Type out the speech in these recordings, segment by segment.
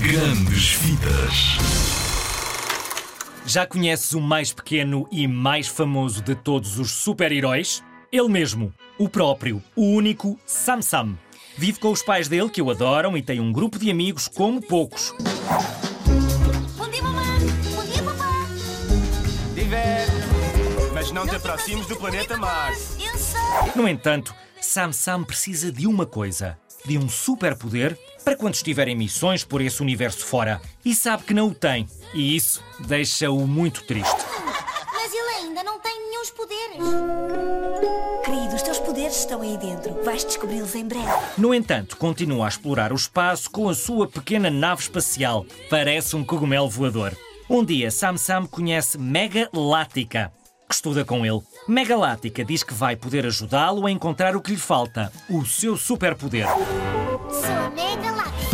Grandes Vidas. Já conheces o mais pequeno e mais famoso de todos os super-heróis? Ele mesmo, o próprio, o único Sam Sam. Vive com os pais dele, que o adoram, e tem um grupo de amigos como poucos. Bom dia, mamãe. Bom dia, papá. Diverte. Mas não te aproximes do planeta Mars. Eu sei. No entanto, Sam Sam precisa de uma coisa: de um superpoder para quando estiver em missões por esse universo fora. E sabe que não o tem. E isso deixa-o muito triste. Mas ele ainda não tem nenhum poderes. Querido, os teus poderes estão aí dentro. Vais descobri-los em breve. No entanto, continua a explorar o espaço com a sua pequena nave espacial. Parece um cogumelo voador. Um dia, Sam Sam conhece Mega Lática, que estuda com ele. Mega Lática diz que vai poder ajudá-lo a encontrar o que lhe falta: o seu superpoder. Sou a Mega Láctea.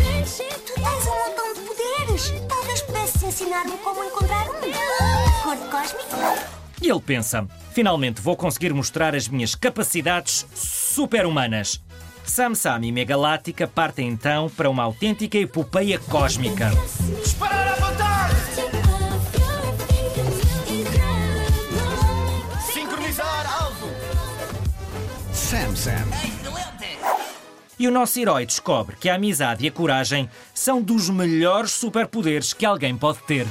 Tu tens um montão de poderes. Talvez pudesses ensinar-me como encontrar um. Cor cósmico? E ele pensa: finalmente vou conseguir mostrar as minhas capacidades super-humanas. Sam Sam e Megalática partem então para uma autêntica epopeia cósmica. Disparar Sam Sam. E o nosso herói descobre que a amizade e a coragem são dos melhores superpoderes que alguém pode ter.